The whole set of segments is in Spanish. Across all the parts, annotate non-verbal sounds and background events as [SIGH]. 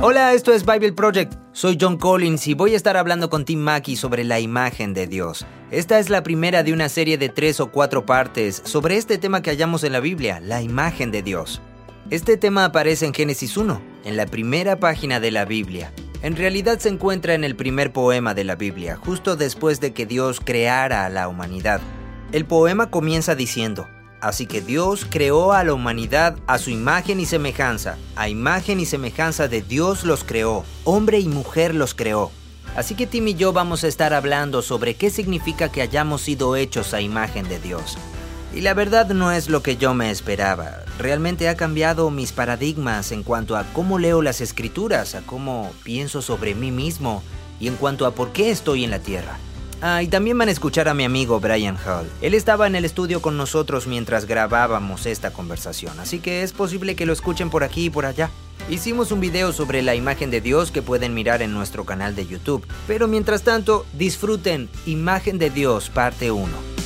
Hola, esto es Bible Project. Soy John Collins y voy a estar hablando con Tim Mackey sobre la imagen de Dios. Esta es la primera de una serie de tres o cuatro partes sobre este tema que hallamos en la Biblia, la imagen de Dios. Este tema aparece en Génesis 1, en la primera página de la Biblia. En realidad se encuentra en el primer poema de la Biblia, justo después de que Dios creara a la humanidad. El poema comienza diciendo, Así que Dios creó a la humanidad a su imagen y semejanza. A imagen y semejanza de Dios los creó. Hombre y mujer los creó. Así que Tim y yo vamos a estar hablando sobre qué significa que hayamos sido hechos a imagen de Dios. Y la verdad no es lo que yo me esperaba. Realmente ha cambiado mis paradigmas en cuanto a cómo leo las escrituras, a cómo pienso sobre mí mismo y en cuanto a por qué estoy en la tierra. Ah, y también van a escuchar a mi amigo Brian Hall. Él estaba en el estudio con nosotros mientras grabábamos esta conversación, así que es posible que lo escuchen por aquí y por allá. Hicimos un video sobre la imagen de Dios que pueden mirar en nuestro canal de YouTube, pero mientras tanto, disfruten Imagen de Dios parte 1.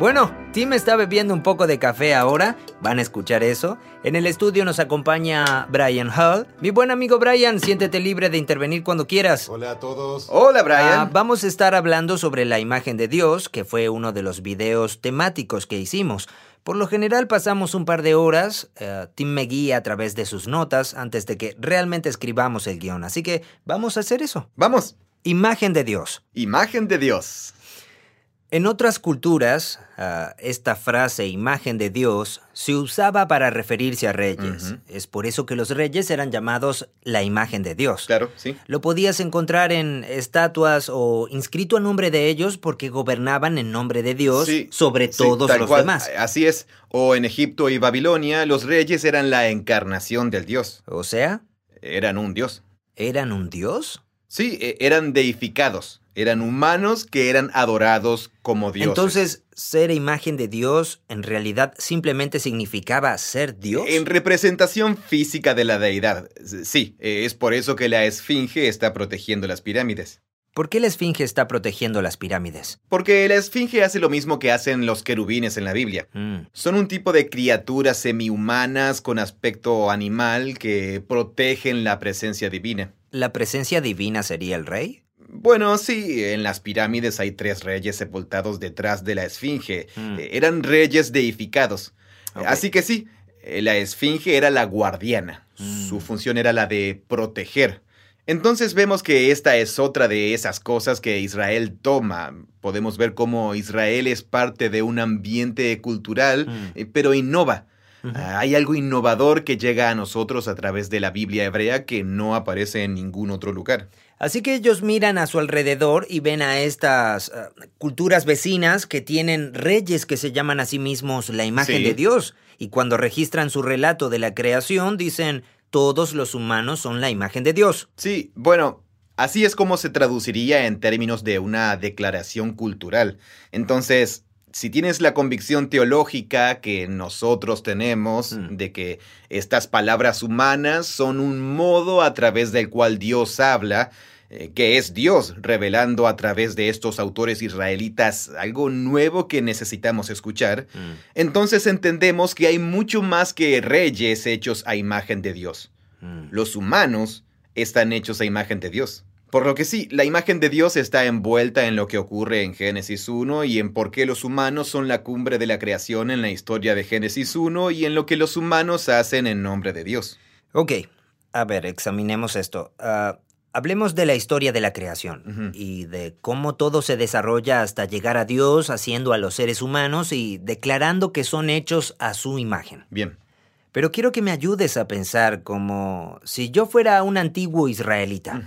Bueno, Tim está bebiendo un poco de café ahora, van a escuchar eso. En el estudio nos acompaña Brian Hall. Mi buen amigo Brian, siéntete libre de intervenir cuando quieras. Hola a todos. Hola Brian. Ah, vamos a estar hablando sobre la imagen de Dios, que fue uno de los videos temáticos que hicimos. Por lo general pasamos un par de horas, eh, Tim me guía a través de sus notas antes de que realmente escribamos el guion, así que vamos a hacer eso. Vamos. Imagen de Dios. Imagen de Dios. En otras culturas, ah, esta frase imagen de Dios se usaba para referirse a reyes. Es por eso que los reyes eran llamados la imagen de Dios. Claro, sí. Lo podías encontrar en estatuas o inscrito a nombre de ellos porque gobernaban en nombre de Dios sobre todos los demás. Así es. O en Egipto y Babilonia, los reyes eran la encarnación del Dios. O sea, eran un Dios. ¿Eran un Dios? Sí, e, eran deificados. Eran humanos que eran adorados como dioses. Entonces, ser imagen de Dios en realidad simplemente significaba ser Dios. En representación física de la deidad. Sí, es por eso que la Esfinge está protegiendo las pirámides. ¿Por qué la Esfinge está protegiendo las pirámides? Porque la Esfinge hace lo mismo que hacen los querubines en la Biblia. Mm. Son un tipo de criaturas semi-humanas con aspecto animal que protegen la presencia divina. ¿La presencia divina sería el rey? Bueno, sí, en las pirámides hay tres reyes sepultados detrás de la Esfinge. Mm. Eh, eran reyes deificados. Así que sí, eh, la Esfinge era la guardiana. Su mm. función era la de proteger. Entonces vemos que esta es otra de esas cosas que Israel toma. Podemos ver cómo Israel es parte de un ambiente cultural, mm. eh, pero innova. Ah, hay algo innovador que llega a nosotros a través de la Biblia hebrea que no aparece en ningún otro lugar. Así que ellos miran a su alrededor y ven a estas ah, culturas vecinas que tienen reyes que se llaman a sí mismos la imagen de Dios. Y cuando registran su relato de la creación, dicen, todos los humanos son la imagen de Dios. Sí, bueno, así es como se traduciría en términos de una declaración cultural. Entonces, si tienes la convicción teológica que nosotros tenemos mm. de que estas palabras humanas son un modo a través del cual Dios habla, eh, que es Dios revelando a través de estos autores israelitas algo nuevo que necesitamos escuchar, mm. entonces entendemos que hay mucho más que reyes hechos a imagen de Dios. Mm. Los humanos están hechos a imagen de Dios. Por lo que sí, la imagen de Dios está envuelta en lo que ocurre en Génesis 1 y en por qué los humanos son la cumbre de la creación en la historia de Génesis 1 y en lo que los humanos hacen en nombre de Dios. Ok, a ver, examinemos esto. Ah, hablemos de la historia de la creación y de cómo todo se desarrolla hasta llegar a Dios haciendo a los seres humanos y declarando que son hechos a su imagen. Bien. Pero quiero que me ayudes a pensar como si yo fuera un antiguo israelita.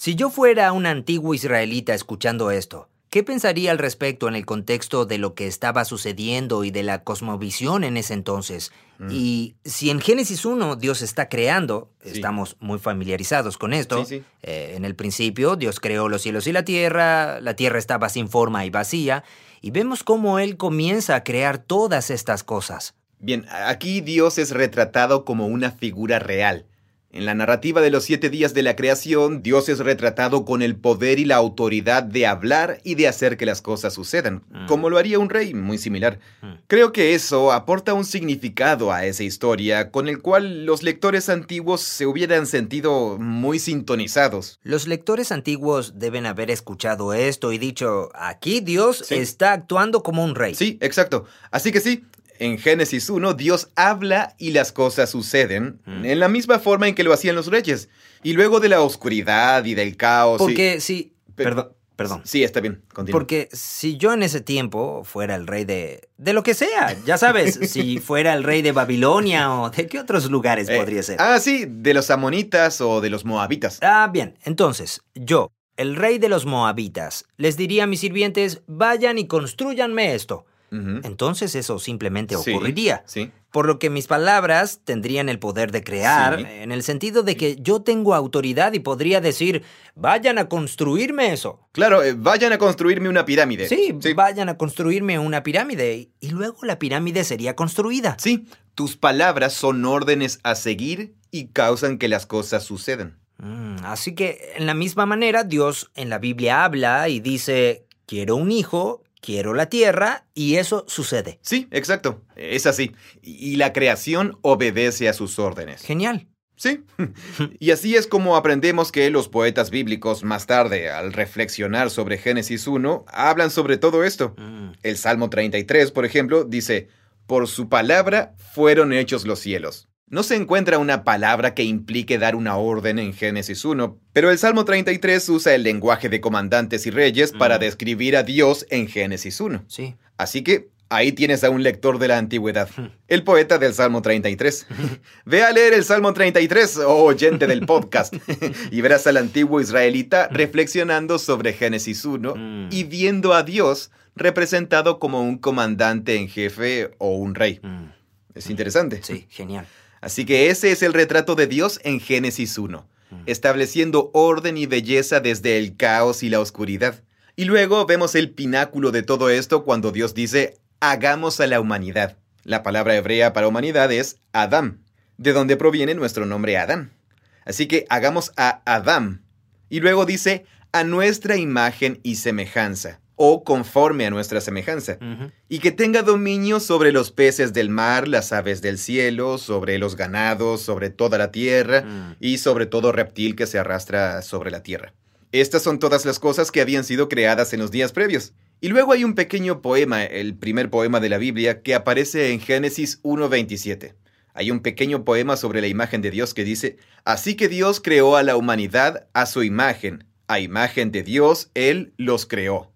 Si yo fuera un antiguo israelita escuchando esto, ¿qué pensaría al respecto en el contexto de lo que estaba sucediendo y de la cosmovisión en ese entonces? Mm. Y si en Génesis 1 Dios está creando, estamos muy familiarizados con esto, eh, en el principio Dios creó los cielos y la tierra, la tierra estaba sin forma y vacía, y vemos cómo Él comienza a crear todas estas cosas. Bien, aquí Dios es retratado como una figura real En la narrativa de los siete días de la creación, Dios es retratado con el poder y la autoridad de hablar y de hacer que las cosas sucedan, Mm. como lo haría un rey, muy similar. Mm. Creo que eso aporta un significado a esa historia con el cual los lectores antiguos se hubieran sentido muy sintonizados. Los lectores antiguos deben haber escuchado esto y dicho, aquí Dios Sí. está actuando como un rey. Sí, exacto. Así que sí, en Génesis 1 Dios habla y las cosas suceden Mm. en la misma forma en que lo hacían los reyes. Y luego de la oscuridad y del caos... y- Porque si... Pe- Perdón, perdón. Sí, está bien, continúa. Porque si yo en ese tiempo fuera el rey de... de lo que sea, ya sabes, [LAUGHS] si fuera el rey de Babilonia o de qué otros lugares Eh, podría ser. Ah, sí, de los amonitas o de los moabitas. Ah, bien, entonces, yo, el rey de los moabitas, les diría a mis sirvientes, vayan y construyanme esto. Entonces eso simplemente Sí, ocurriría. Sí. Por lo que mis palabras tendrían el poder de crear, Sí. en el sentido de que yo tengo autoridad y podría decir, vayan a construirme eso. Claro, eh, vayan a construirme una pirámide. Sí, vayan a construirme una pirámide y- y luego la pirámide sería construida. Sí, tus palabras son órdenes a seguir y causan que las cosas sucedan. Mm, así que, en la misma manera, Dios en la Biblia habla y dice, quiero un hijo, quiero la tierra, y eso sucede. Sí, exacto. Es así. Y la creación obedece a sus órdenes. Genial. Sí. [LAUGHS] Y así es como aprendemos que los poetas bíblicos más tarde, al reflexionar sobre Génesis 1, hablan sobre todo esto. Mm, El Salmo 33, por ejemplo, dice, Por su palabra fueron hechos los cielos. No se encuentra una palabra que implique dar una orden en Génesis 1, pero el Salmo 33 usa el lenguaje de comandantes y reyes para Mm. describir a Dios en Génesis 1. sí. Así que ahí tienes a un lector de la antigüedad, Hmm. el poeta del Salmo 33. Ve a leer el Salmo 33, oh oyente del podcast, [LAUGHS] y verás al antiguo israelita reflexionando sobre Génesis 1 Mm. y viendo a Dios representado como un comandante en jefe o un rey. Es interesante. sí, genial. Así que ese es el retrato de Dios en Génesis 1, Mm. estableciendo orden y belleza desde el caos y la oscuridad. Y luego vemos el pináculo de todo esto cuando Dios dice, hagamos a la humanidad. La palabra hebrea para humanidad es Adam, de donde proviene nuestro nombre Adán. Así que hagamos a Adam. Y luego dice, a nuestra imagen y semejanza, o conforme a nuestra semejanza y que tenga dominio sobre los peces del mar, las aves del cielo, sobre los ganados, sobre toda la tierra Mm. y sobre todo reptil que se arrastra sobre la tierra. Estas son todas las cosas que habían sido creadas en los días previos. Y luego hay un pequeño poema, el primer poema de la Biblia, que aparece en Génesis 1.27. Hay un pequeño poema sobre la imagen de Dios que dice, Así que Dios creó a la humanidad a su imagen, a imagen de Dios Él los creó.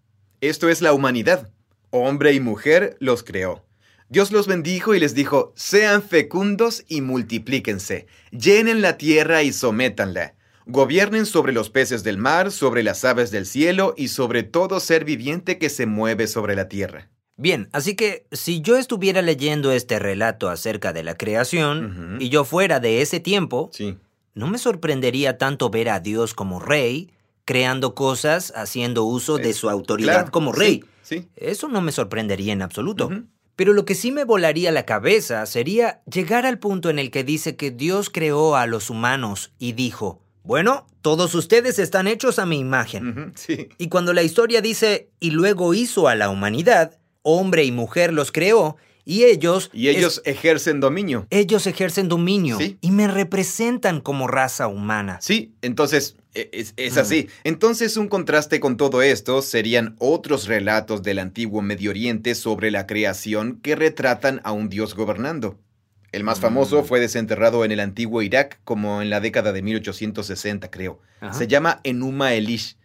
Esto es la humanidad. Hombre y mujer los creó. Dios los bendijo y les dijo, sean fecundos y multiplíquense, llenen la tierra y sométanla, gobiernen sobre los peces del mar, sobre las aves del cielo y sobre todo ser viviente que se mueve sobre la tierra. Bien, así que si yo estuviera leyendo este relato acerca de la creación y yo fuera de ese tiempo, Sí. no me sorprendería tanto ver a Dios como rey, creando cosas, haciendo uso de su autoridad claro, como rey. Sí. Eso no me sorprendería en absoluto. Pero lo que sí me volaría la cabeza sería llegar al punto en el que dice que Dios creó a los humanos y dijo, bueno, todos ustedes están hechos a mi imagen. Sí. Y cuando la historia dice, y luego hizo a la humanidad, hombre y mujer los creó, y ellos... Y ellos ejercen dominio. ellos ejercen dominio Sí. y me representan como raza humana. Sí, entonces e- es, es Mm. así. Entonces un contraste con todo esto serían otros relatos del antiguo Medio Oriente sobre la creación que retratan a un dios gobernando. El más Mm. famoso fue desenterrado en el antiguo Irak como en la década de 1860, creo. Ajá. Se llama Enuma Elish.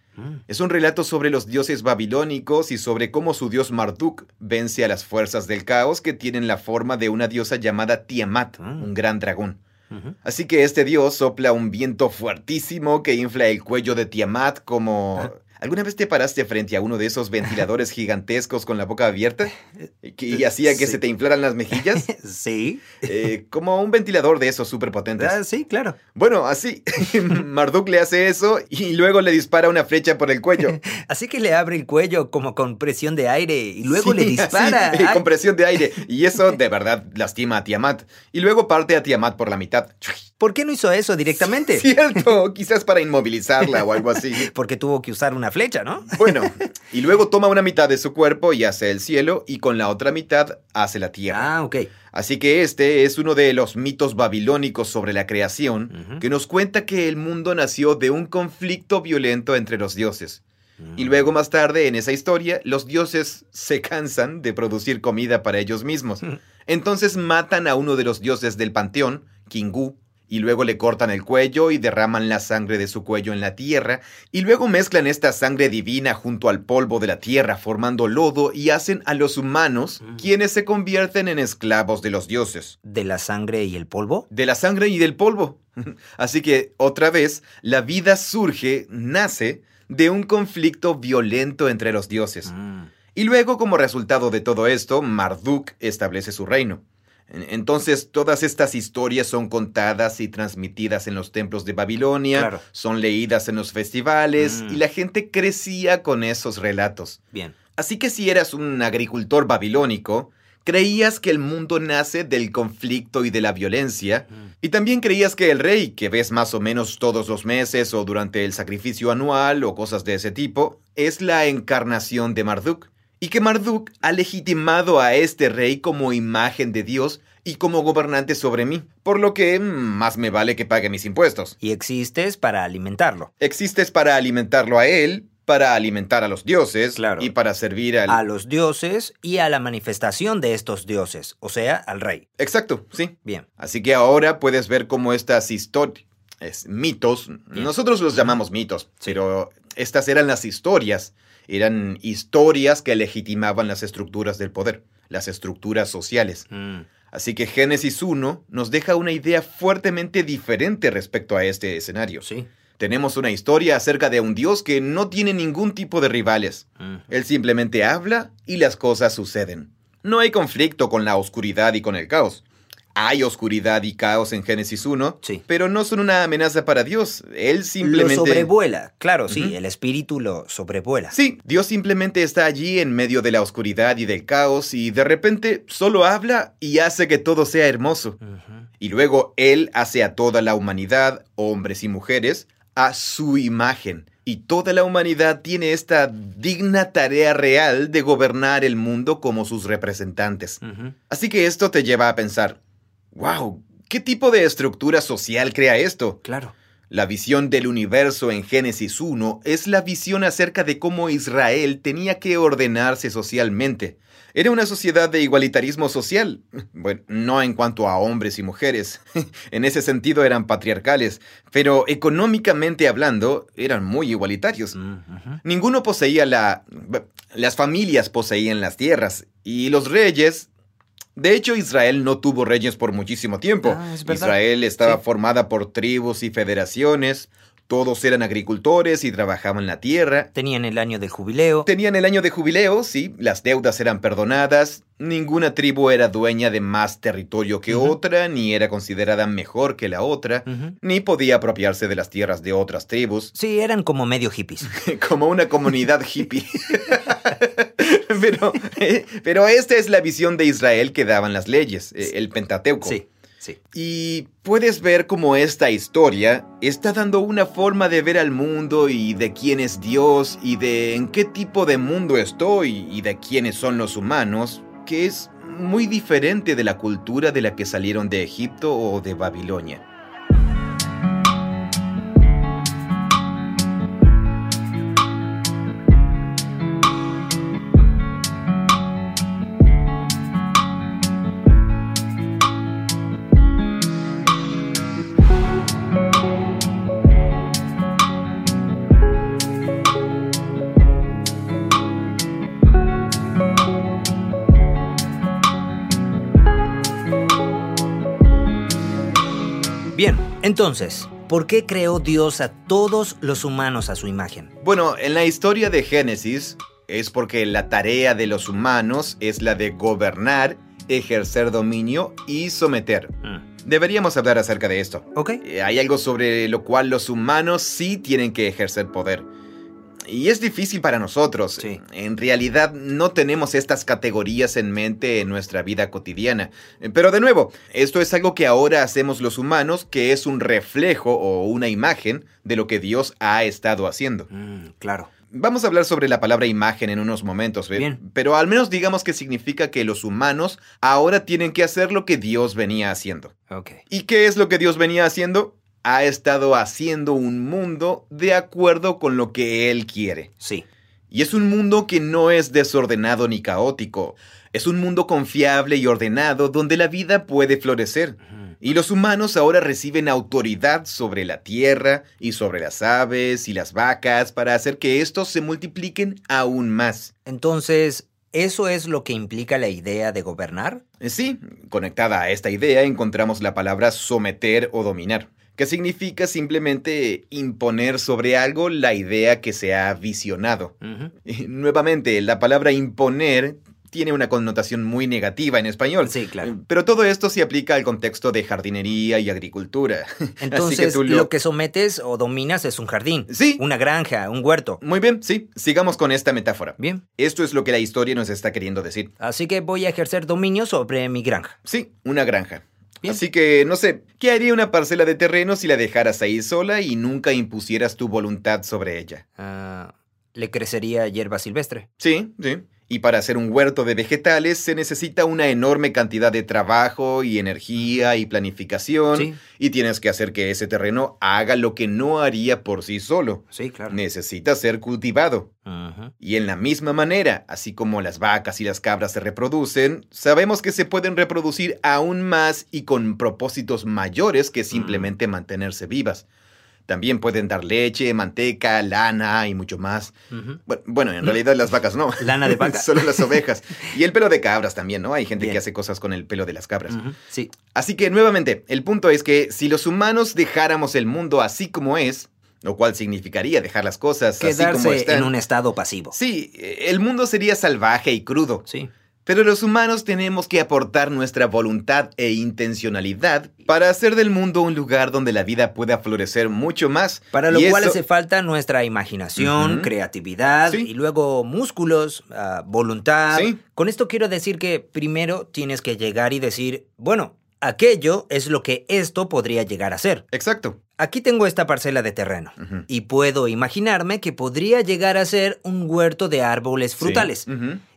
Es un relato sobre los dioses babilónicos y sobre cómo su dios Marduk vence a las fuerzas del caos que tienen la forma de una diosa llamada Tiamat, Mm. un gran dragón. Así que este dios sopla un viento fuertísimo que infla el cuello de Tiamat como... ¿Alguna vez te paraste frente a uno de esos ventiladores gigantescos con la boca abierta? Y hacía que Sí. se te inflaran las mejillas. [LAUGHS] Sí. Eh, como un ventilador de esos súper potentes. Ah, sí, claro. Bueno, así. [LAUGHS] Marduk le hace eso y luego le dispara una flecha por el cuello. [LAUGHS] Así que le abre el cuello como con presión de aire y luego Sí, le dispara. así, Ay, con presión de aire. Y eso de verdad lastima a Tiamat. Y luego parte a Tiamat por la mitad. ¿Por qué no hizo eso directamente? Cierto, [LAUGHS] quizás para inmovilizarla o algo así. [LAUGHS] Porque tuvo que usar una flecha, ¿no? [LAUGHS] Bueno, y luego toma una mitad de su cuerpo y hace el cielo y con la otra mitad hace la tierra. Ah, ok. Así que este es uno de los mitos babilónicos sobre la creación que nos cuenta que el mundo nació de un conflicto violento entre los dioses. Y luego más tarde en esa historia, los dioses se cansan de producir comida para ellos mismos. Entonces matan a uno de los dioses del panteón, Kingu, y luego le cortan el cuello y derraman la sangre de su cuello en la tierra, y luego mezclan esta sangre divina junto al polvo de la tierra formando lodo y hacen a los humanos Mm. quienes se convierten en esclavos de los dioses. ¿De la sangre y el polvo? De la sangre y del polvo. [LAUGHS] Así que, otra vez, la vida surge, nace, de un conflicto violento entre los dioses. Mm. Y luego, como resultado de todo esto, Marduk establece su reino. En- Entonces, todas estas historias son contadas y transmitidas en los templos de Babilonia, Claro. son leídas en los festivales, Mm. y la gente crecía con esos relatos. Bien. Así que si eras un agricultor babilónico, creías que el mundo nace del conflicto y de la violencia, Mm. y también creías que el rey, que ves más o menos todos los meses o durante el sacrificio anual o cosas de ese tipo, es la encarnación de Marduk, y que Marduk ha legitimado a este rey como imagen de Dios y como gobernante sobre mí, por lo que más me vale que pague mis impuestos. Y existes para alimentarlo. Existes para alimentarlo a él, para alimentar a los dioses Claro. y para servir al... A los dioses y a la manifestación de estos dioses, o sea, al rey. Exacto, sí. Bien. Así que ahora puedes ver cómo estas historias, mitos, Bien. nosotros los llamamos mitos, pero estas eran las historias, eran historias que legitimaban las estructuras del poder, las estructuras sociales. Mm. Así que Génesis 1 nos deja una idea fuertemente diferente respecto a este escenario. Sí. Tenemos una historia acerca de un Dios que no tiene ningún tipo de rivales. Mm. Él simplemente habla y las cosas suceden. No hay conflicto con la oscuridad y con el caos. Hay oscuridad y caos en Génesis 1, Sí. pero no son una amenaza para Dios. Él Lo simplemente... sobrevuela. Claro, sí, el espíritu lo sobrevuela. Sí, Dios simplemente está allí en medio de la oscuridad y del caos y de repente solo habla y hace que todo sea hermoso. Y luego Él hace a toda la humanidad, hombres y mujeres, a su imagen. Y toda la humanidad tiene esta digna tarea real de gobernar el mundo como sus representantes. Así que esto te lleva a pensar, wow, ¿qué tipo de estructura social crea esto? Claro. La visión del universo en Génesis 1 es la visión acerca de cómo Israel tenía que ordenarse socialmente. Era una sociedad de igualitarismo social. Bueno, no en cuanto a hombres y mujeres. [LAUGHS] En ese sentido eran patriarcales, pero económicamente hablando eran muy igualitarios. Mm. Ninguno poseía la... Las familias poseían las tierras y los reyes... De hecho, Israel no tuvo reyes por muchísimo tiempo. Ah, es. Israel estaba Sí. formada por tribus y federaciones. Todos eran agricultores y trabajaban la tierra. Tenían el año de jubileo. Tenían el año de jubileo, sí, las deudas eran perdonadas, ninguna tribu era dueña de más territorio que otra, ni era considerada mejor que la otra, ni podía apropiarse de las tierras de otras tribus, Sí, eran como medio hippies. [LAUGHS] como una comunidad hippie. [LAUGHS] pero, eh, [LAUGHS] pero esta es la visión de Israel que daban las leyes, eh, el Pentateuco. Sí, sí. Y puedes ver cómo esta historia está dando una forma de ver al mundo y de quién es Dios y de en qué tipo de mundo estoy y de quiénes son los humanos, que es muy diferente de la cultura de la que salieron de Egipto o de Babilonia. Entonces, ¿por qué creó Dios a todos los humanos a su imagen? Bueno, en la historia de Génesis es porque la tarea de los humanos es la de gobernar, ejercer dominio y someter. Mm, Deberíamos hablar acerca de esto. ¿Ok? Eh, Hay algo sobre lo cual los humanos sí tienen que ejercer poder. Y es difícil para nosotros. Sí. En realidad no tenemos estas categorías en mente en nuestra vida cotidiana. Pero de nuevo, esto es algo que ahora hacemos los humanos, que es un reflejo o una imagen de lo que Dios ha estado haciendo. Mm, claro. Vamos a hablar sobre la palabra imagen en unos momentos. Bien. pero al menos digamos que significa que los humanos ahora tienen que hacer lo que Dios venía haciendo. Ok. ¿Y qué es lo que Dios venía haciendo? Ha estado haciendo un mundo de acuerdo con lo que Él quiere. Sí. Y es un mundo que no es desordenado ni caótico. Es un mundo confiable y ordenado donde la vida puede florecer. Y los humanos ahora reciben autoridad sobre la tierra y sobre las aves y las vacas para hacer que estos se multipliquen aún más. Entonces, ¿eso es lo que implica la idea de gobernar? Eh, Sí, conectada a esta idea encontramos la palabra someter o dominar, que significa simplemente imponer sobre algo la idea que se ha visionado. Y, nuevamente, la palabra imponer tiene una connotación muy negativa en español. Sí, claro. Pero todo esto se aplica al contexto de jardinería y agricultura. [LAUGHS] Entonces, tú lo- lo... que sometes o dominas es un jardín. Sí. Una granja, un huerto. Muy bien, sí, sigamos con esta metáfora. Bien. Esto es lo que la historia nos está queriendo decir. Así que voy a ejercer dominio sobre mi granja. Sí, una granja. Bien. Así que, no sé, ¿qué haría una parcela de terreno si la dejaras ahí sola y nunca impusieras tu voluntad sobre ella? Ah, le crecería hierba silvestre. Sí, sí. Y para hacer un huerto de vegetales se necesita una enorme cantidad de trabajo y energía y planificación. Sí. Y tienes que hacer que ese terreno haga lo que no haría por sí solo. Sí, claro. Necesita ser cultivado. Y en la misma manera, así como las vacas y las cabras se reproducen, sabemos que se pueden reproducir aún más y con propósitos mayores que simplemente mantenerse vivas. También pueden dar leche, manteca, lana y mucho más. Bueno, en realidad las vacas no. Lana de vaca. [LAUGHS] Solo las ovejas. Y el pelo de cabras también, ¿no? Hay gente Bien. que hace cosas con el pelo de las cabras. Sí. Así que, nuevamente, el punto es que si los humanos dejáramos el mundo así como es, lo cual significaría dejar las cosas así como Quedarse están. en un estado pasivo. Sí, el mundo sería salvaje y crudo, Sí. Pero los humanos tenemos que aportar nuestra voluntad e intencionalidad para hacer del mundo un lugar donde la vida pueda florecer mucho más. Para lo Y cual eso- hace falta nuestra imaginación, creatividad Sí. y luego músculos, ah, voluntad. Sí. Con esto quiero decir que primero tienes que llegar y decir, bueno, aquello es lo que esto podría llegar a ser. Exacto. Aquí tengo esta parcela de terreno y puedo imaginarme que podría llegar a ser un huerto de árboles frutales. Sí.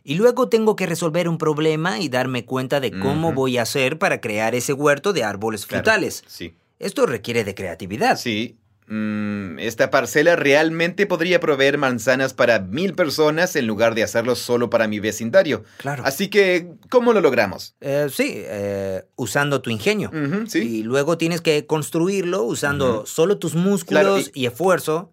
Y luego tengo que resolver un problema y darme cuenta de cómo voy a hacer para crear ese huerto de árboles Claro. frutales. Sí. Esto requiere de creatividad. Sí. Mm, esta parcela realmente podría proveer manzanas para mil personas en lugar de hacerlo solo para mi vecindario. Claro. Así que, ¿cómo lo logramos? Eh, sí, eh, usando tu ingenio. Sí. Y luego tienes que construirlo usando solo tus músculos Claro, y... esfuerzo.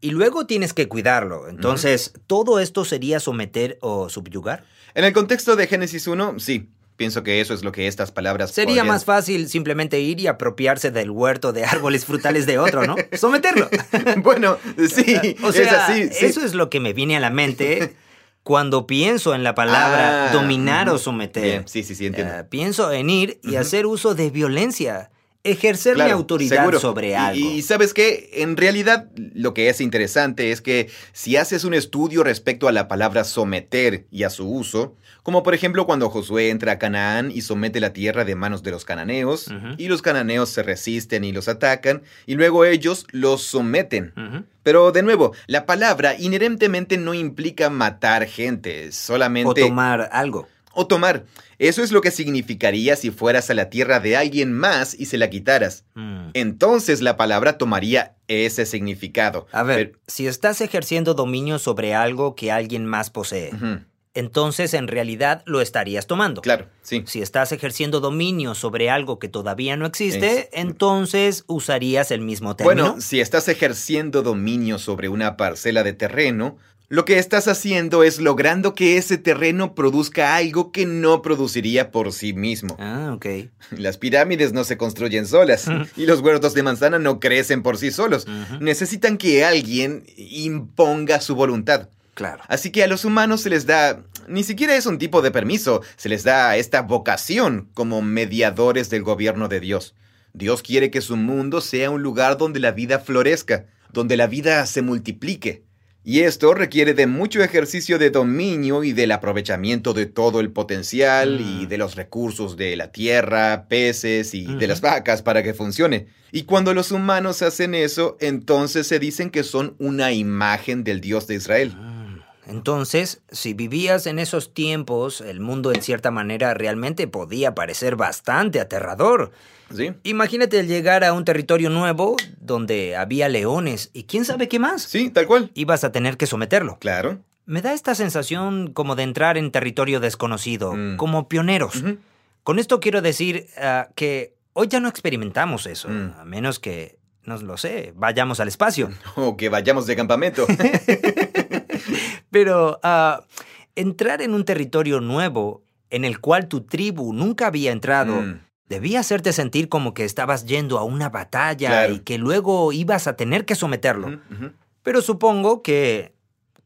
Y luego tienes que cuidarlo. Entonces, ¿todo esto sería someter o subyugar? En el contexto de Génesis 1, sí. Pienso que eso es lo que estas palabras Sería podrían- más fácil simplemente ir y apropiarse del huerto de árboles frutales de otro, ¿no? [LAUGHS] Someterlo. [LAUGHS] bueno, sí, [LAUGHS] o sea, es así. sí. eso es lo que me viene a la mente cuando pienso en la palabra Ah, dominar o ujú. someter. Bien, sí, sí, sí, entiendo. Eh, pienso en ir y hacer uso de violencia, ejercer mi autoridad seguro. sobre Y- algo. Y, sabes qué, en realidad lo que es interesante es que si haces un estudio respecto a la palabra someter y a su uso, como por ejemplo cuando Josué entra a Canaán y somete la tierra de manos de los cananeos, y los cananeos se resisten y los atacan, y luego ellos los someten. Pero de nuevo, la palabra inherentemente no implica matar gente, solamente... O tomar algo. O tomar. Eso es lo que significaría si fueras a la tierra de alguien más y se la quitaras. Mm. Entonces la palabra tomaría ese significado. A ver, si estás ejerciendo dominio sobre algo que alguien más posee, entonces en realidad lo estarías tomando. Claro, sí. Si estás ejerciendo dominio sobre algo que todavía no existe, Es- entonces usarías el mismo término. Bueno, si estás ejerciendo dominio sobre una parcela de terreno, lo que estás haciendo es logrando que ese terreno produzca algo que no produciría por sí mismo. Ah, ok. [LAUGHS] Las pirámides no se construyen solas y los huertos de manzana no crecen por sí solos. Necesitan que alguien imponga su voluntad. Claro. Así que a los humanos se les da, ni siquiera es un tipo de permiso, se les da esta vocación como mediadores del gobierno de Dios. Dios quiere que su mundo sea un lugar donde la vida florezca, donde la vida se multiplique. Y esto requiere de mucho ejercicio de dominio y del aprovechamiento de todo el potencial y Mm. de los recursos de la tierra, peces y de las vacas para que funcione. Y cuando los humanos hacen eso, entonces se dicen que son una imagen del Dios de Israel. Entonces, si vivías en esos tiempos, el mundo en cierta manera realmente podía parecer bastante aterrador. ¿Sí? Imagínate llegar a un territorio nuevo donde había leones y quién sabe qué más. Sí, tal cual. Ibas a tener que someterlo. Claro. Me da esta sensación como de entrar en territorio desconocido, Mm. como pioneros. Con esto quiero decir ah, que hoy ya no experimentamos eso, Mm. a menos que, no lo sé, vayamos al espacio. [LAUGHS] O que vayamos de campamento. [LAUGHS] Pero ah, entrar en un territorio nuevo en el cual tu tribu nunca había entrado Mm. debía hacerte sentir como que estabas yendo a una batalla Claro. y que luego ibas a tener que someterlo. Pero supongo que,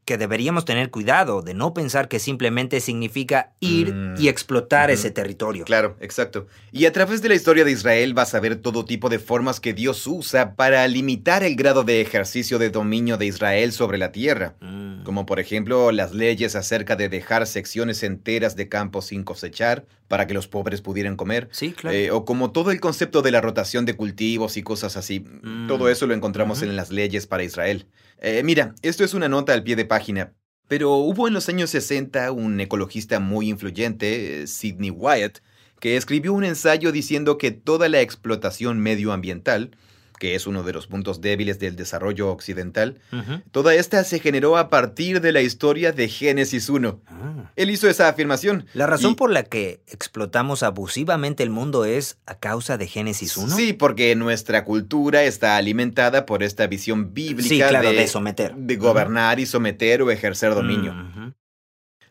que deberíamos tener cuidado de no pensar que simplemente significa ir Mm. y explotar ese territorio. Claro, exacto. Y a través de la historia de Israel vas a ver todo tipo de formas que Dios usa para limitar el grado de ejercicio de dominio de Israel sobre la tierra. Mm. Como por ejemplo las leyes acerca de dejar secciones enteras de campos sin cosechar para que los pobres pudieran comer. Sí, claro. Eh, o como todo el concepto de la rotación de cultivos y cosas así. Mm. Todo eso lo encontramos en las leyes para Israel. Eh, mira, esto es una nota al pie de página. Pero hubo en los años 60 un ecologista muy influyente, eh, Sidney Wyatt, que escribió un ensayo diciendo que toda la explotación medioambiental, que es uno de los puntos débiles del desarrollo occidental, toda esta se generó a partir de la historia de Génesis 1. Ah. Él hizo esa afirmación. La razón Y- por la que explotamos abusivamente el mundo es a causa de Génesis 1. Sí, porque nuestra cultura está alimentada por esta visión bíblica Sí, claro, de, de someter. de gobernar y someter o ejercer dominio.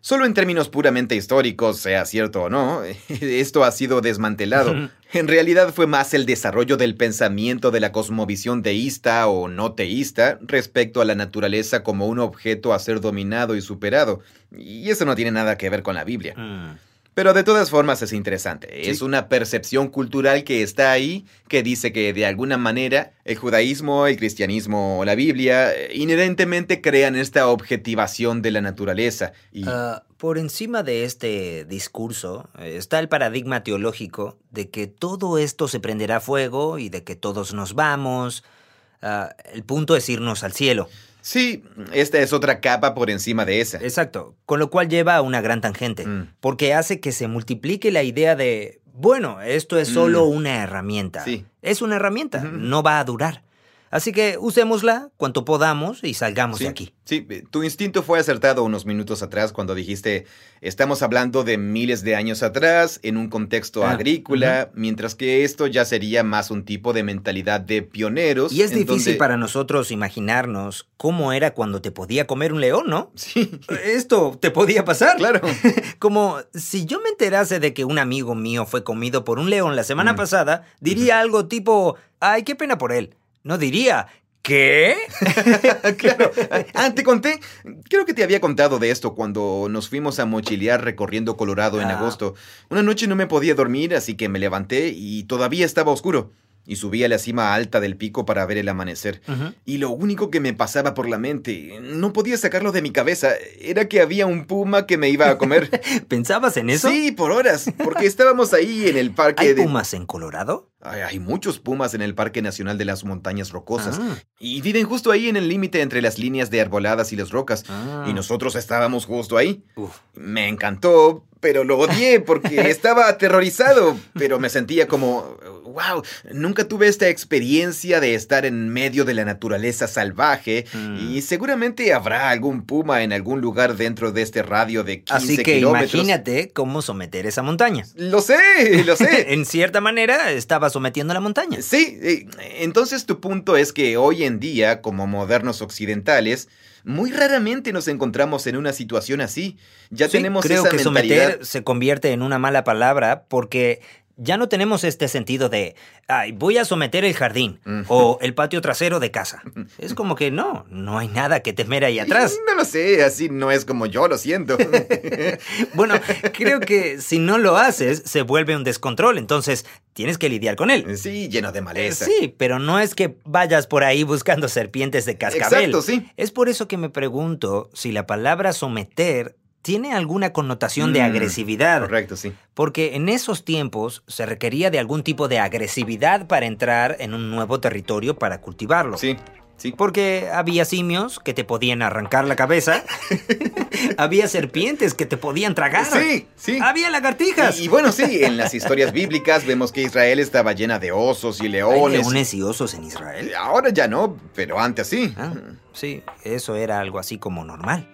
Solo en términos puramente históricos, sea cierto o no, [LAUGHS] esto ha sido desmantelado. En realidad fue más el desarrollo del pensamiento de la cosmovisión teísta o no teísta respecto a la naturaleza como un objeto a ser dominado y superado. Y eso no tiene nada que ver con la Biblia. Mm. Pero de todas formas es interesante. Sí. Es una percepción cultural que está ahí, que dice que de alguna manera el judaísmo, el cristianismo o la Biblia eh, inherentemente crean esta objetivación de la naturaleza. Y Ah, por encima de este discurso eh, está el paradigma teológico de que todo esto se prenderá fuego y de que todos nos vamos. Ah, el punto es irnos al cielo. Sí, esta es otra capa por encima de esa. Exacto. Con lo cual lleva a una gran tangente. Mm. Porque hace que se multiplique la idea de, bueno, esto es solo Mm. una herramienta. Sí. Es una herramienta, no va a durar. Así que usémosla cuanto podamos y salgamos Sí, de aquí. sí, tu instinto fue acertado unos minutos atrás cuando dijiste, estamos hablando de miles de años atrás, en un contexto Ah, agrícola, mientras que esto ya sería más un tipo de mentalidad de pioneros. Y es difícil donde- para nosotros imaginarnos cómo era cuando te podía comer un león, ¿no? [LAUGHS] Sí, Esto te podía pasar. claro. [LAUGHS] Como si yo me enterase de que un amigo mío fue comido por un león la semana Mm. pasada, diría algo tipo, ay, qué pena por él. No diría, ¿qué? [LAUGHS] claro. Ah, te conté. Creo que te había contado de esto cuando nos fuimos a mochilear recorriendo Colorado en Ah. agosto. Una noche no me podía dormir, así que me levanté y todavía estaba oscuro. Y subí a la cima alta del pico para ver el amanecer. Y lo único que me pasaba por la mente, no podía sacarlo de mi cabeza, era que había un puma que me iba a comer. [LAUGHS] ¿Pensabas en eso? Sí, por horas, porque estábamos ahí en el parque ¿Hay de... pumas en Colorado? Ay, hay muchos pumas en el Parque Nacional de las Montañas Rocosas. Ah, Y viven justo ahí en el límite entre las líneas de arboladas y las rocas. ah. Y nosotros estábamos justo ahí. Uf. Me encantó, pero lo odié porque [LAUGHS] estaba aterrorizado. Pero me sentía como, wow, nunca tuve esta experiencia de estar en medio de la naturaleza salvaje. Mm. Y seguramente habrá algún puma en algún lugar dentro de este radio de 15 Así que kilómetros. imagínate cómo someter esa montaña. Lo sé, lo sé. [LAUGHS] en cierta manera, estaba sometiendo la montaña. Sí, entonces tu punto es que hoy en día, como modernos occidentales, muy raramente nos encontramos en una situación así. Ya Sí, tenemos creo esa que mentalidad. someter se convierte en una mala palabra porque Ya no tenemos este sentido de, ay, voy a someter el jardín o el patio trasero de casa. [LAUGHS] Es como que no, no hay nada que temer ahí atrás. No lo sé, así no es como yo lo siento. [LAUGHS] bueno, creo que si no lo haces, se vuelve un descontrol, entonces tienes que lidiar con él. Sí, lleno de maleza. Sí, pero no es que vayas por ahí buscando serpientes de cascabel. Exacto, sí. Es por eso que me pregunto si la palabra someter tiene alguna connotación de Mm, agresividad. Correcto, sí. Porque en esos tiempos se requería de algún tipo de agresividad para entrar en un nuevo territorio para cultivarlo. Sí, sí. Porque había simios que te podían arrancar la cabeza. [LAUGHS] había serpientes que te podían tragar. Sí, sí. Había lagartijas. Y, y bueno, sí, en las historias bíblicas vemos que Israel estaba llena de osos y ¿Hay leones. leones y osos en Israel? Ahora ya no, pero antes sí. Ah, sí, eso era algo así como normal.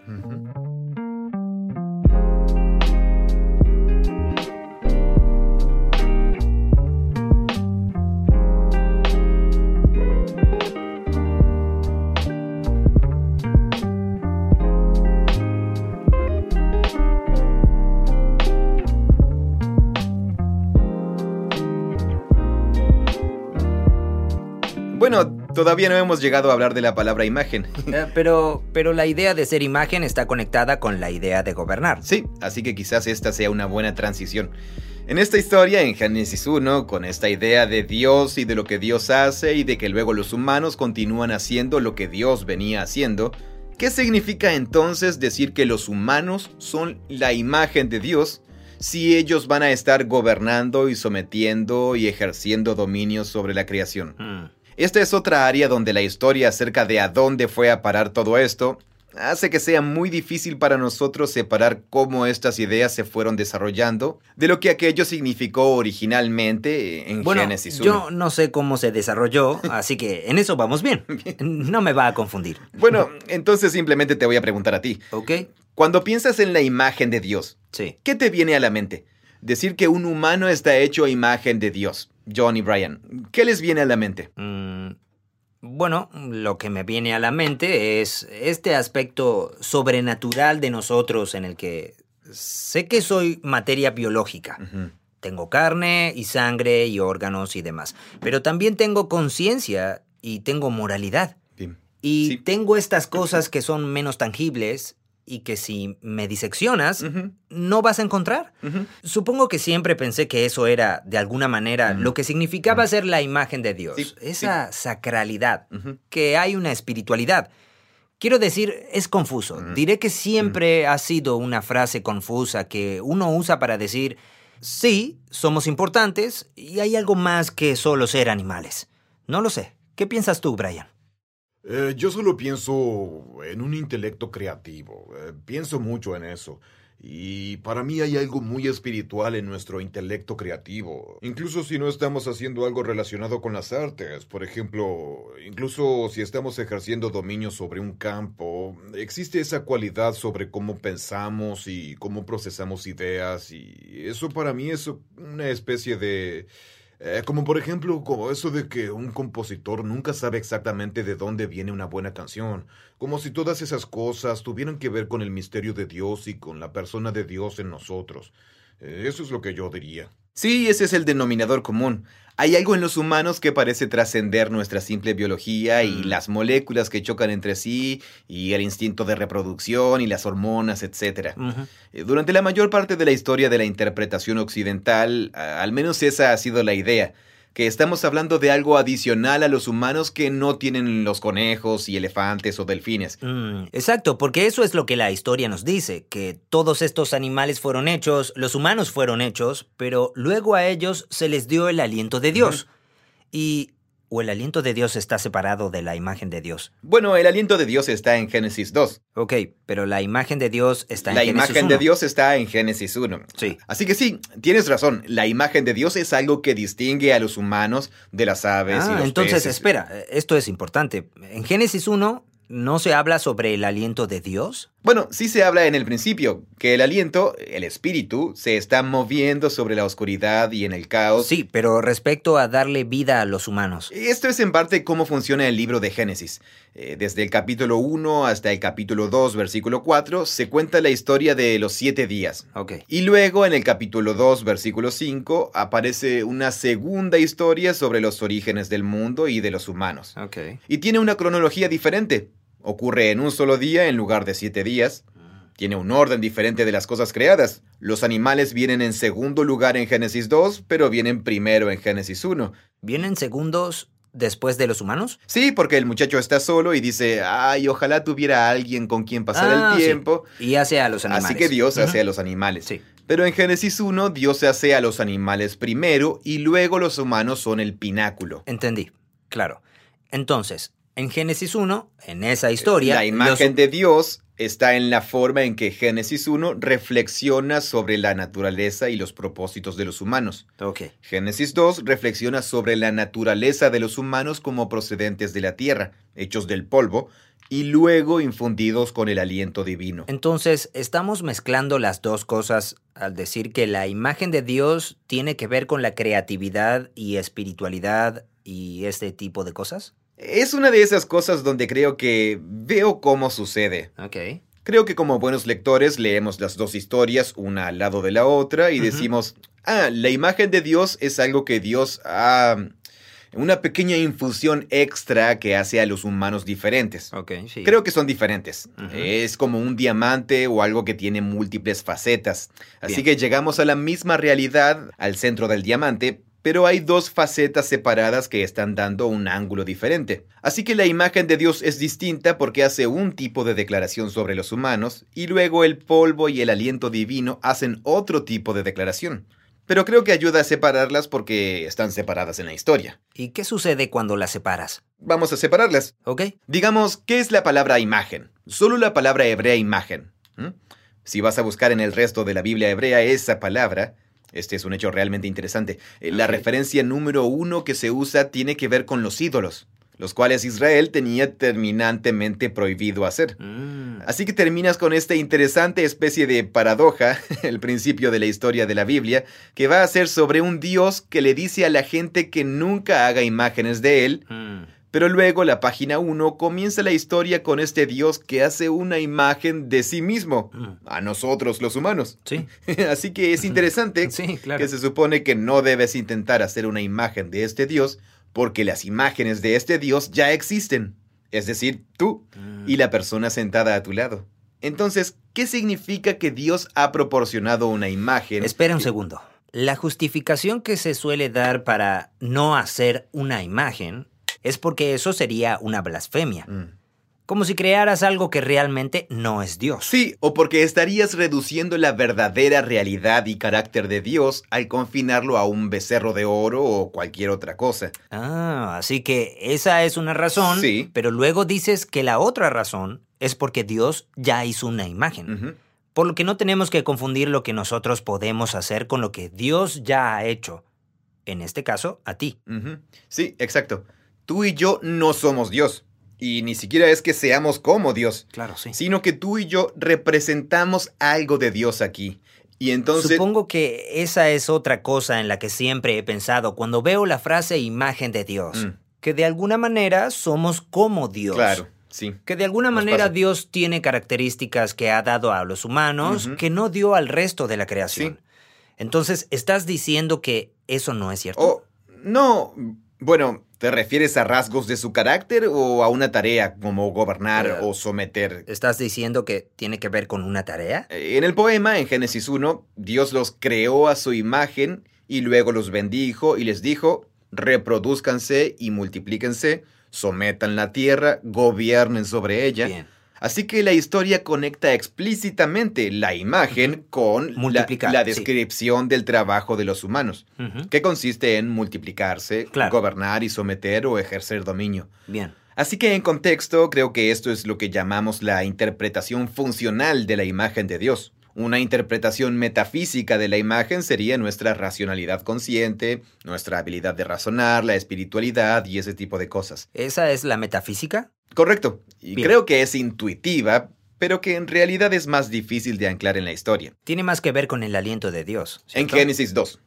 Todavía no hemos llegado a hablar de la palabra imagen. [LAUGHS] Eh, pero, pero la idea de ser imagen está conectada con la idea de gobernar. Sí, así que quizás esta sea una buena transición. En esta historia, en Génesis 1, con esta idea de Dios y de lo que Dios hace y de que luego los humanos continúan haciendo lo que Dios venía haciendo, ¿qué significa entonces decir que los humanos son la imagen de Dios si ellos van a estar gobernando y sometiendo y ejerciendo dominio sobre la creación? Hmm. Esta es otra área donde la historia acerca de a dónde fue a parar todo esto hace que sea muy difícil para nosotros separar cómo estas ideas se fueron desarrollando de lo que aquello significó originalmente en Bueno, Génesis 1. yo no sé cómo se desarrolló, [LAUGHS] así que en eso vamos bien. No me va a confundir. Bueno, entonces simplemente te voy a preguntar a ti. ¿Ok? Cuando piensas en la imagen de Dios, Sí. ¿qué te viene a la mente? Decir que un humano está hecho a imagen de Dios. John y Brian, ¿qué les viene a la mente? Mm, bueno, lo que me viene a la mente es este aspecto sobrenatural de nosotros en el que sé que soy materia biológica. Tengo carne y sangre y órganos y demás. Pero también tengo conciencia y tengo moralidad. Bien. Y Sí. tengo estas cosas que son menos tangibles y que si me diseccionas, no vas a encontrar. Supongo que siempre pensé que eso era, de alguna manera, lo que significaba ser la imagen de Dios. Sí, esa sacralidad, que hay una espiritualidad. Quiero decir, es confuso. Diré que siempre ha sido una frase confusa que uno usa para decir, sí, somos importantes y hay algo más que solo ser animales. No lo sé. ¿Qué piensas tú, Brian? Eh, yo solo pienso en un intelecto creativo. eh, pienso mucho en eso. Y para mí hay algo muy espiritual en nuestro intelecto creativo. Incluso si no estamos haciendo algo relacionado con las artes. Por ejemplo, incluso si estamos ejerciendo dominio sobre un campo, existe esa cualidad sobre cómo pensamos y cómo procesamos ideas. Y eso para mí es una especie de... Eh, como por ejemplo, como eso de que un compositor nunca sabe exactamente de dónde viene una buena canción, como si todas esas cosas tuvieran que ver con el misterio de Dios y con la persona de Dios en nosotros. Eh, eso es lo que yo diría. Sí, ese es el denominador común. Hay algo en los humanos que parece trascender nuestra simple biología y Mm. las moléculas que chocan entre sí, y el instinto de reproducción y las hormonas, etc. Eh, Durante la mayor parte de la historia de la interpretación occidental, al menos esa ha sido la idea, que estamos hablando de algo adicional a los humanos que no tienen los conejos y elefantes o delfines. Mm, exacto, porque eso es lo que la historia nos dice, que todos estos animales fueron hechos, los humanos fueron hechos, pero luego a ellos se les dio el aliento de Dios. Y... ¿O el aliento de Dios está separado de la imagen de Dios? Bueno, el aliento de Dios está en Génesis 2. Ok, pero la imagen de Dios está en La Génesis imagen de 1. Dios está en Génesis 1. Sí. Así que sí, tienes razón. La imagen de Dios es algo que distingue a los humanos de las aves y Ah, los entonces peces. espera, esto es importante. En Génesis 1, ¿No se habla sobre el aliento de Dios? Bueno, sí se habla en el principio, que el aliento, el espíritu, se está moviendo sobre la oscuridad y en el caos. Sí, pero respecto a darle vida a los humanos. Esto es en parte cómo funciona el libro de Génesis. Eh, desde el capítulo 1 hasta el capítulo 2, versículo 4, se cuenta la historia de los siete días. Ok. Y luego en el capítulo 2, versículo 5, aparece una segunda historia sobre los orígenes del mundo y de los humanos. Ok. Y tiene una cronología diferente. Ocurre en un solo día en lugar de siete días. Tiene un orden diferente de las cosas creadas. Los animales vienen en segundo lugar en Génesis 2, pero vienen primero en Génesis 1. ¿Vienen segundos después de los humanos? Sí, porque el muchacho está solo y dice, ay, ojalá tuviera alguien con quien pasar Ah, el sí. tiempo. Y hace a los animales. Así que Dios hace a los animales. Sí. Pero en Génesis 1, Dios hace a los animales primero y luego los humanos son el pináculo. Entendí. Claro. Entonces, en Génesis 1, en esa historia... La imagen los- de Dios está en la forma en que Génesis 1 reflexiona sobre la naturaleza y los propósitos de los humanos. Ok. Génesis 2 reflexiona sobre la naturaleza de los humanos como procedentes de la tierra, hechos del polvo, y luego infundidos con el aliento divino. Entonces, ¿estamos mezclando las dos cosas al decir que la imagen de Dios tiene que ver con la creatividad y espiritualidad y este tipo de cosas? Es una de esas cosas donde creo que veo cómo sucede. Ok. Creo que como buenos lectores leemos las dos historias una al lado de la otra y decimos, ah, la imagen de Dios es algo que Dios ha... una pequeña infusión extra que hace a los humanos diferentes. Ok, sí. Creo que son diferentes. Es como un diamante o algo que tiene múltiples facetas. Así Bien. que llegamos a la misma realidad, al centro del diamante, pero hay dos facetas separadas que están dando un ángulo diferente. Así que la imagen de Dios es distinta porque hace un tipo de declaración sobre los humanos y luego el polvo y el aliento divino hacen otro tipo de declaración. Pero creo que ayuda a separarlas porque están separadas en la historia. ¿Y qué sucede cuando las separas? Vamos a separarlas. ¿Ok? Digamos, ¿qué es la palabra imagen? Solo la palabra hebrea imagen. Si vas a buscar en el resto de la Biblia hebrea esa palabra, este es un hecho realmente interesante. eh, La referencia número uno que se usa tiene que ver con los ídolos, los cuales Israel tenía terminantemente prohibido hacer. Mm. Así que terminas con esta interesante especie de paradoja, [LAUGHS] el principio de la historia de la Biblia, que va a ser sobre un Dios que le dice a la gente que nunca haga imágenes de él, Mm. Pero luego la página 1 comienza la historia con este Dios que hace una imagen de sí mismo, Mm. a nosotros los humanos. Sí. [LAUGHS] Así que es interesante [LAUGHS] Sí, claro. que se supone que no debes intentar hacer una imagen de este Dios porque las imágenes de este Dios ya existen, es decir, tú Mm. y la persona sentada a tu lado. Entonces, ¿qué significa que Dios ha proporcionado una imagen? Espera un segundo. La justificación que se suele dar para no hacer una imagen es porque eso sería una blasfemia. Mm. Como si crearas algo que realmente no es Dios. Sí, o porque estarías reduciendo la verdadera realidad y carácter de Dios al confinarlo a un becerro de oro o cualquier otra cosa. Ah, así que esa es una razón. Sí. Pero luego dices que la otra razón es porque Dios ya hizo una imagen. Por lo que no tenemos que confundir lo que nosotros podemos hacer con lo que Dios ya ha hecho. En este caso, a ti. Sí, exacto. Tú y yo no somos Dios. Y ni siquiera es que seamos como Dios, Claro, sí. sino que tú y yo representamos algo de Dios aquí. Y entonces... Supongo que esa es otra cosa en la que siempre he pensado cuando veo la frase imagen de Dios. Mm. Que de alguna manera somos como Dios. Claro, sí. Que de alguna manera pasa. Dios tiene características que ha dado a los humanos que no dio al resto de la creación. Entonces, ¿estás diciendo que eso no es cierto? Oh, no. Bueno, ¿te refieres a rasgos de su carácter o a una tarea como gobernar Eh, o someter? ¿Estás diciendo que tiene que ver con una tarea? En el poema, en Génesis 1, Dios los creó a su imagen y luego los bendijo y les dijo, reproduzcanse y multiplíquense, sometan la tierra, gobiernen sobre ella. Bien. Así que la historia conecta explícitamente la imagen con la, sí. descripción del trabajo de los humanos, que consiste en multiplicarse, Claro. gobernar y someter o ejercer dominio. Bien. Así que en contexto creo que esto es lo que llamamos la interpretación funcional de la imagen de Dios. Una interpretación metafísica de la imagen sería nuestra racionalidad consciente, nuestra habilidad de razonar, la espiritualidad y ese tipo de cosas. ¿Esa es la metafísica? Correcto. Y Bien. creo que es intuitiva, pero que en realidad es más difícil de anclar en la historia. Tiene más que ver con el aliento de Dios. En. Génesis 2.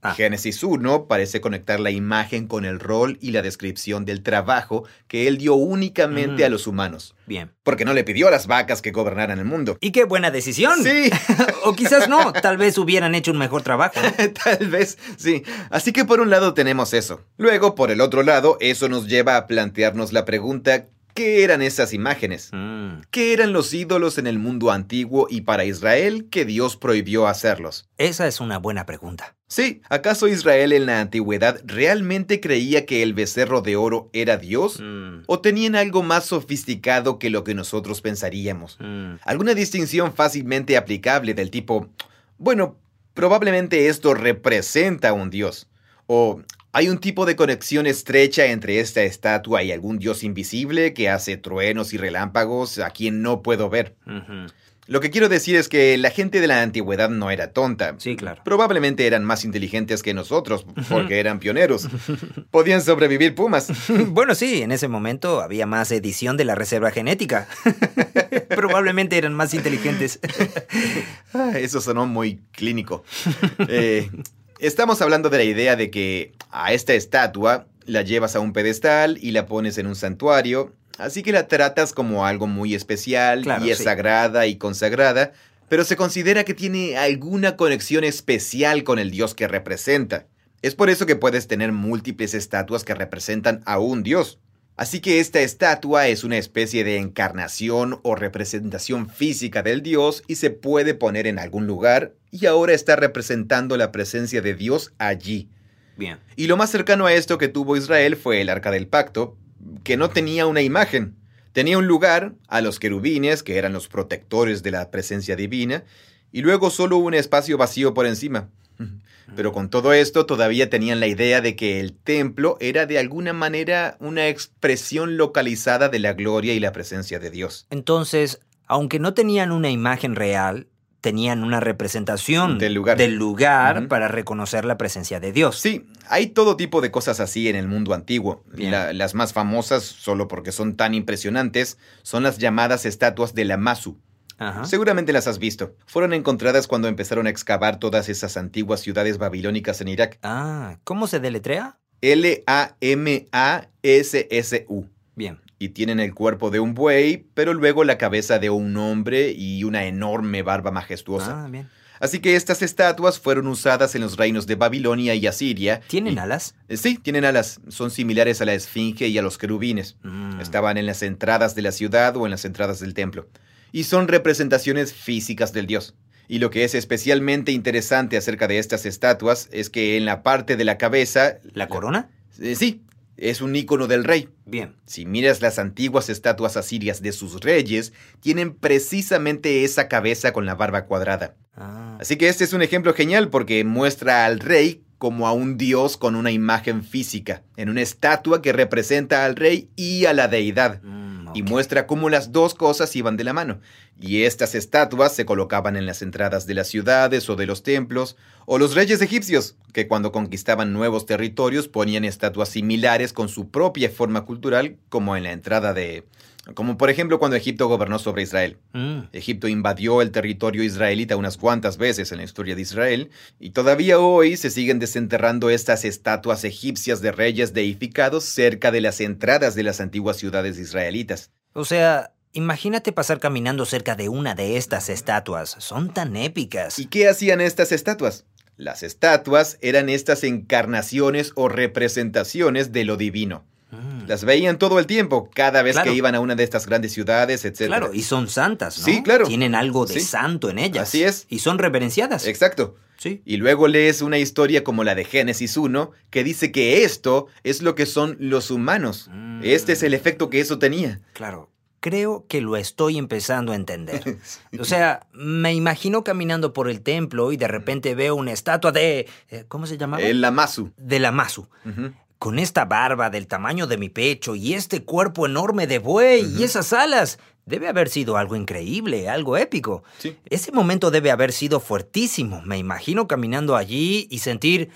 Ah. Génesis 1 parece conectar la imagen con el rol y la descripción del trabajo que él dio únicamente Mm. a los humanos. Bien. Porque no le pidió a las vacas que gobernaran el mundo. Y qué buena decisión. Sí, [LAUGHS] o quizás no, tal vez hubieran hecho un mejor trabajo. [LAUGHS] tal vez, sí. Así que por un lado tenemos eso. Luego, por el otro lado, eso nos lleva a plantearnos la pregunta, ¿qué eran esas imágenes? Mm, ¿Qué eran los ídolos en el mundo antiguo y para Israel que Dios prohibió hacerlos? esa es una buena pregunta. Sí, ¿acaso Israel en la antigüedad realmente creía que el becerro de oro era Dios? Mm, ¿O tenían algo más sofisticado que lo que nosotros pensaríamos? mm. ¿Alguna distinción fácilmente aplicable del tipo, bueno, probablemente esto representa a un Dios? ¿O hay un tipo de conexión estrecha entre esta estatua y algún Dios invisible que hace truenos y relámpagos a quien no puedo ver? Lo que quiero decir es que la gente de la antigüedad no era tonta. Sí, claro. Probablemente eran más inteligentes que nosotros, porque eran pioneros. Podían sobrevivir pumas. [LAUGHS] Bueno, sí, en ese momento había más edición de la reserva genética. [LAUGHS] Probablemente eran más inteligentes. [LAUGHS] Ah, Eso sonó muy clínico. Eh, estamos hablando de la idea de que a esta estatua la llevas a un pedestal y la pones en un santuario, así que la tratas como algo muy especial Claro, y es sí. sagrada y consagrada, pero se considera que tiene alguna conexión especial con el dios que representa. Es por eso que puedes tener múltiples estatuas que representan a un dios. Así que esta estatua es una especie de encarnación o representación física del Dios y se puede poner en algún lugar y ahora está representando la presencia de Dios allí. Bien. Y lo más cercano a esto que tuvo Israel fue el arca del pacto, que no tenía una imagen. Tenía un lugar, a los querubines, que eran los protectores de la presencia divina, y luego solo un espacio vacío por encima. Pero con todo esto todavía tenían la idea de que el templo era de alguna manera una expresión localizada de la gloria y la presencia de Dios. Entonces, aunque no tenían una imagen real, tenían una representación Del lugar. del lugar para reconocer la presencia de Dios. Sí, hay todo tipo de cosas así en el mundo antiguo. La- las más famosas, solo porque son tan impresionantes, son las llamadas estatuas de la Masu. Ajá. Seguramente las has visto. Fueron encontradas cuando empezaron a excavar todas esas antiguas ciudades babilónicas en Irak. Ah, ¿cómo se deletrea? L-A-M-A-S-S-U. Bien. Y tienen el cuerpo de un buey, pero luego la cabeza de un hombre y una enorme barba majestuosa. Ah, bien. Así que estas estatuas fueron usadas en los reinos de Babilonia y Asiria. ¿Tienen y- alas? Eh, Sí, tienen alas. Son similares a la esfinge y a los querubines. Mm. Estaban en las entradas de la ciudad o en las entradas del templo. Y son representaciones físicas del dios. Y lo que es especialmente interesante acerca de estas estatuas es que en la parte de la cabeza... ¿La corona? Eh, sí, es un icono del rey. Bien. Si miras las antiguas estatuas asirias de sus reyes, tienen precisamente esa cabeza con la barba cuadrada. Ah. Así que este es un ejemplo genial porque muestra al rey como a un dios con una imagen física, en una estatua que representa al rey y a la deidad, Mm, y ok. muestra cómo las dos cosas iban de la mano. Y estas estatuas se colocaban en las entradas de las ciudades o de los templos, o los reyes egipcios, que cuando conquistaban nuevos territorios ponían estatuas similares con su propia forma cultural, como en la entrada de... como por ejemplo cuando Egipto gobernó sobre Israel. Mm. Egipto invadió el territorio israelita unas cuantas veces en la historia de Israel, y todavía hoy se siguen desenterrando estas estatuas egipcias de reyes deificados cerca de las entradas de las antiguas ciudades israelitas. O sea, imagínate pasar caminando cerca de una de estas estatuas. Son tan épicas. ¿Y qué hacían estas estatuas? Las estatuas eran estas encarnaciones o representaciones de lo divino. Mm. Las veían todo el tiempo, cada vez Claro. que iban a una de estas grandes ciudades, etc. Claro, y son santas, ¿no? Sí, claro. Tienen algo de Sí. santo en ellas. Así es. Y son reverenciadas. Exacto. Sí. Y luego lees una historia como la de Génesis 1, que dice que esto es lo que son los humanos. Mm. Este es el efecto que eso tenía. Claro. Creo que lo estoy empezando a entender. [LAUGHS] O sea, me imagino caminando por el templo y de repente veo una estatua de... eh, ¿Cómo se llamaba? El Lamasu. De la Masu. Ujú. Con esta barba del tamaño de mi pecho y este cuerpo enorme de buey y esas alas. Debe haber sido algo increíble, algo épico. Sí. Ese momento debe haber sido fuertísimo. Me imagino caminando allí y sentir,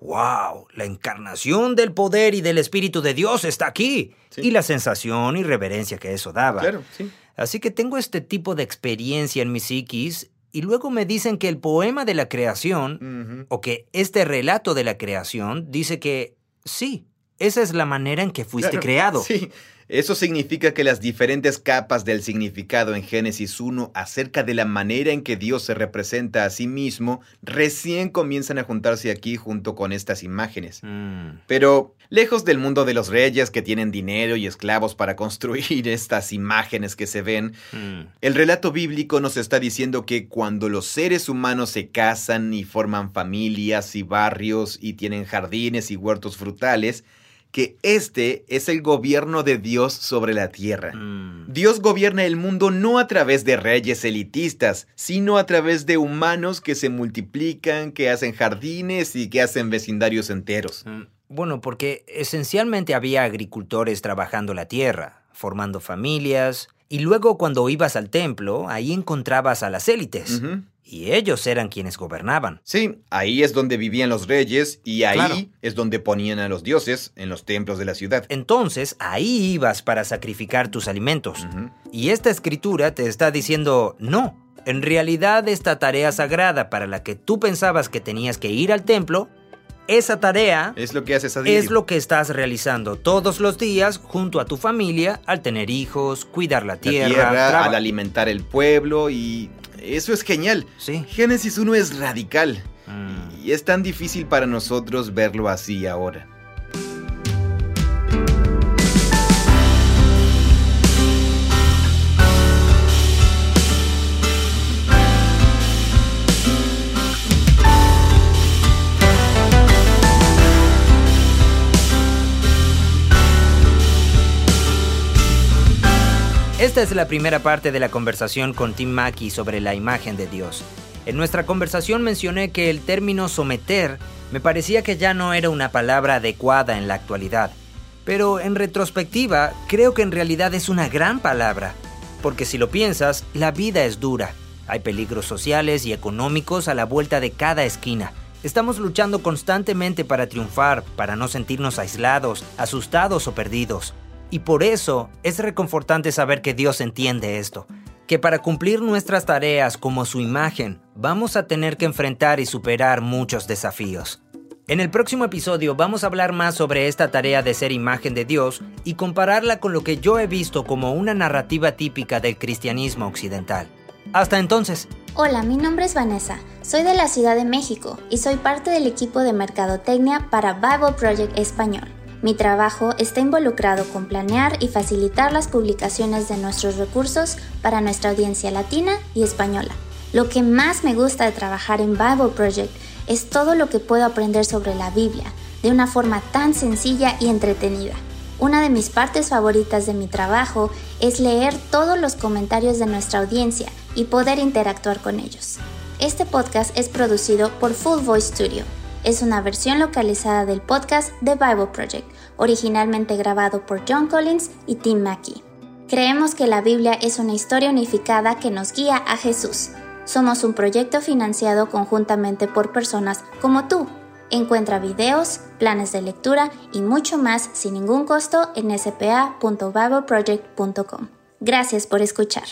wow, la encarnación del poder y del Espíritu de Dios está aquí. Sí. Y la sensación y reverencia que eso daba. Claro, sí. Así que tengo este tipo de experiencia en mi psiquis y luego me dicen que el poema de la creación, o que este relato de la creación, dice que sí, esa es la manera en que fuiste Claro, creado. Sí, eso significa que las diferentes capas del significado en Génesis 1 acerca de la manera en que Dios se representa a sí mismo recién comienzan a juntarse aquí junto con estas imágenes. Mm, Pero lejos del mundo de los reyes que tienen dinero y esclavos para construir [LAUGHS] estas imágenes que se ven, mm. el relato bíblico nos está diciendo que cuando los seres humanos se casan y forman familias y barrios y tienen jardines y huertos frutales, que este es el gobierno de Dios sobre la tierra. Mm. Dios gobierna el mundo no a través de reyes elitistas, sino a través de humanos que se multiplican, que hacen jardines y que hacen vecindarios enteros. Mm, Bueno, porque esencialmente había agricultores trabajando la tierra, formando familias, y luego cuando ibas al templo, ahí encontrabas a las élites. Y ellos eran quienes gobernaban. Sí, ahí es donde vivían los reyes y ahí Claro. es donde ponían a los dioses en los templos de la ciudad. Entonces, ahí ibas para sacrificar tus alimentos. Y esta escritura te está diciendo, no, en realidad esta tarea sagrada para la que tú pensabas que tenías que ir al templo, esa tarea Es lo que haces a diario. es lo que estás realizando todos los días junto a tu familia al tener hijos, cuidar la la tierra, tierra, traba- al alimentar el pueblo y eso es genial. Sí. Génesis 1 es radical Mm. y es tan difícil para nosotros verlo así ahora. Esta es la primera parte de la conversación con Tim Mackey sobre la imagen de Dios. En nuestra conversación mencioné que el término someter me parecía que ya no era una palabra adecuada en la actualidad. Pero en retrospectiva, creo que en realidad es una gran palabra. Porque si lo piensas, la vida es dura. Hay peligros sociales y económicos a la vuelta de cada esquina. Estamos luchando constantemente para triunfar, para no sentirnos aislados, asustados o perdidos. Y por eso es reconfortante saber que Dios entiende esto, que para cumplir nuestras tareas como su imagen, vamos a tener que enfrentar y superar muchos desafíos. En el próximo episodio vamos a hablar más sobre esta tarea de ser imagen de Dios y compararla con lo que yo he visto como una narrativa típica del cristianismo occidental. Hasta entonces, Hola, mi nombre es Vanessa. Soy de la Ciudad de México y soy parte del equipo de Mercadotecnia para Bible Project Español. Mi trabajo está involucrado con planear y facilitar las publicaciones de nuestros recursos para nuestra audiencia latina y española. Lo que más me gusta de trabajar en Bible Project es todo lo que puedo aprender sobre la Biblia de una forma tan sencilla y entretenida. Una de mis partes favoritas de mi trabajo es leer todos los comentarios de nuestra audiencia y poder interactuar con ellos. Este podcast es producido por Full Voice Studio. Es una versión localizada del podcast The Bible Project, originalmente grabado por John Collins y Tim Mackey. Creemos que la Biblia es una historia unificada que nos guía a Jesús. Somos un proyecto financiado conjuntamente por personas como tú. Encuentra videos, planes de lectura y mucho más sin ningún costo en spa.bibleproject.com. Gracias por escuchar.